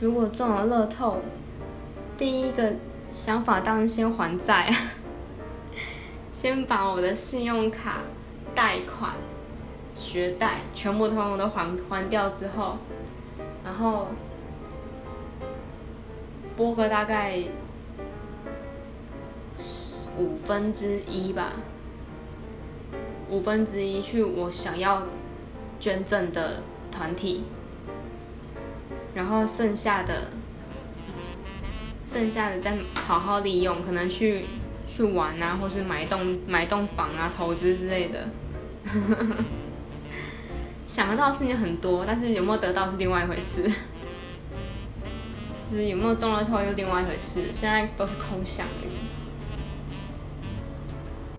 如果中了乐透，第一个想法当然先还债，先把我的信用卡贷款、学贷全部通通都还还掉之后，然后拨个大概五分之一吧，五分之一去我想要捐赠的团体。然后剩下的，剩下的再好好利用，可能去去玩啊，或是买栋买栋房啊，投资之类的。想得到的事情很多，但是有没有得到是另外一回事。就是有没有中了头又另外一回事，现在都是空想而已。